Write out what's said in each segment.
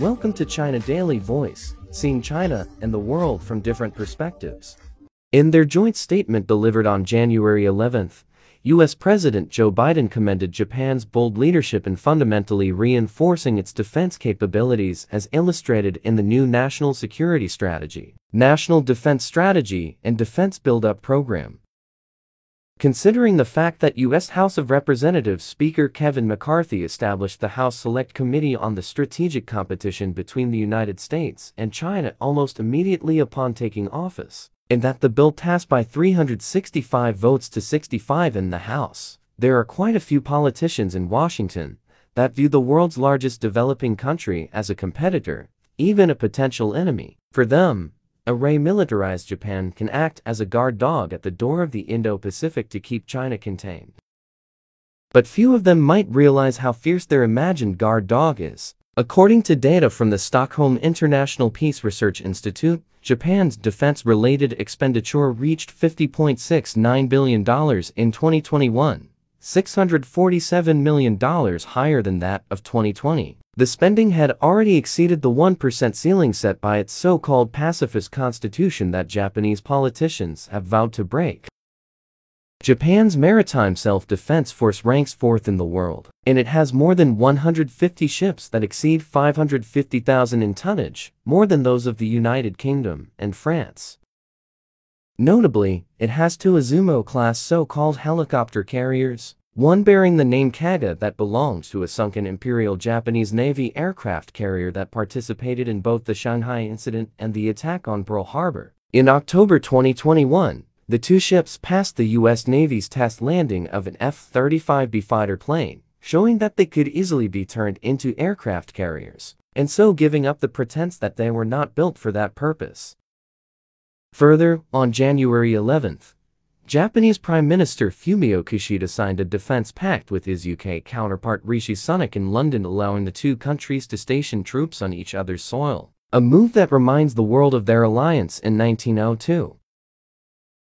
Welcome to China Daily Voice, seeing China and the world from different perspectives. In their joint statement delivered on January 11th, U.S. President Joe Biden commended Japan's bold leadership in fundamentally reinforcing its defense capabilities as illustrated in the new National Security Strategy, National Defense Strategy, and Defense Build-Up Program. Considering the fact that U.S. House of Representatives Speaker Kevin McCarthy established the House Select Committee on the Strategic Competition between the United States and China almost immediately upon taking office, and that the bill passed by 365 votes to 65 in the House. There are quite a few politicians in Washington that view the world's largest developing country as a competitor, even a potential enemy. For them, a remilitarized Japan can act as a guard dog at the door of the Indo-Pacific to keep China contained. But few of them might realize how fierce their imagined guard dog is. According to data from the Stockholm International Peace Research Institute, Japan's defense-related expenditure reached $50.69 billion in 2021, $647 million higher than that of 2020. The spending had already exceeded the 1% ceiling set by its so-called pacifist constitution that Japanese politicians have vowed to break. Japan's maritime self-defense force ranks fourth in the world, and it has more than 150 ships that exceed 550,000 in tonnage, more than those of the United Kingdom and France. Notably, it has two Izumo-class so-called helicopter carriers, one bearing the name Kaga that belongs to a sunken Imperial Japanese Navy aircraft carrier that participated in both the Shanghai incident and the attack on Pearl Harbor. In October 2021, the two ships passed the U.S. Navy's test landing of an F-35B fighter plane, showing that they could easily be turned into aircraft carriers, and so giving up the pretense that they were not built for that purpose. Further, on January 11th, Japanese Prime Minister Fumio Kishida signed a defense pact with his UK counterpart Rishi Sunak in London allowing the two countries to station troops on each other's soil, a move that reminds the world of their alliance in 1902.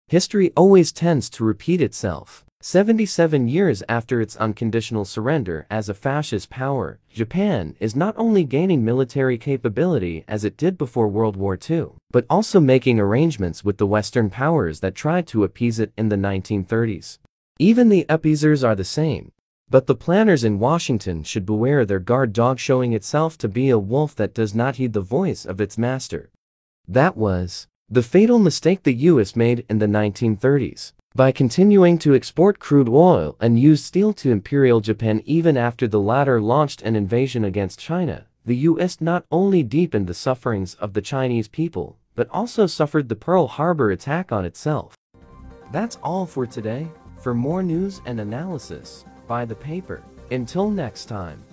History always tends to repeat itself. 77 years after its unconditional surrender as a fascist power, Japan is not only gaining military capability as it did before World War II, but also making arrangements with the Western powers that tried to appease it in the 1930s. Even the appeasers are the same, but the planners in Washington should beware their guard dog showing itself to be a wolf that does not heed the voice of its master. That was the fatal mistake the US made in the 1930s. By continuing to export crude oil and use steel to Imperial Japan even after the latter launched an invasion against China, the US not only deepened the sufferings of the Chinese people, but also suffered the Pearl Harbor attack on itself. That's all for today. For more news and analysis, buy the paper. Until next time.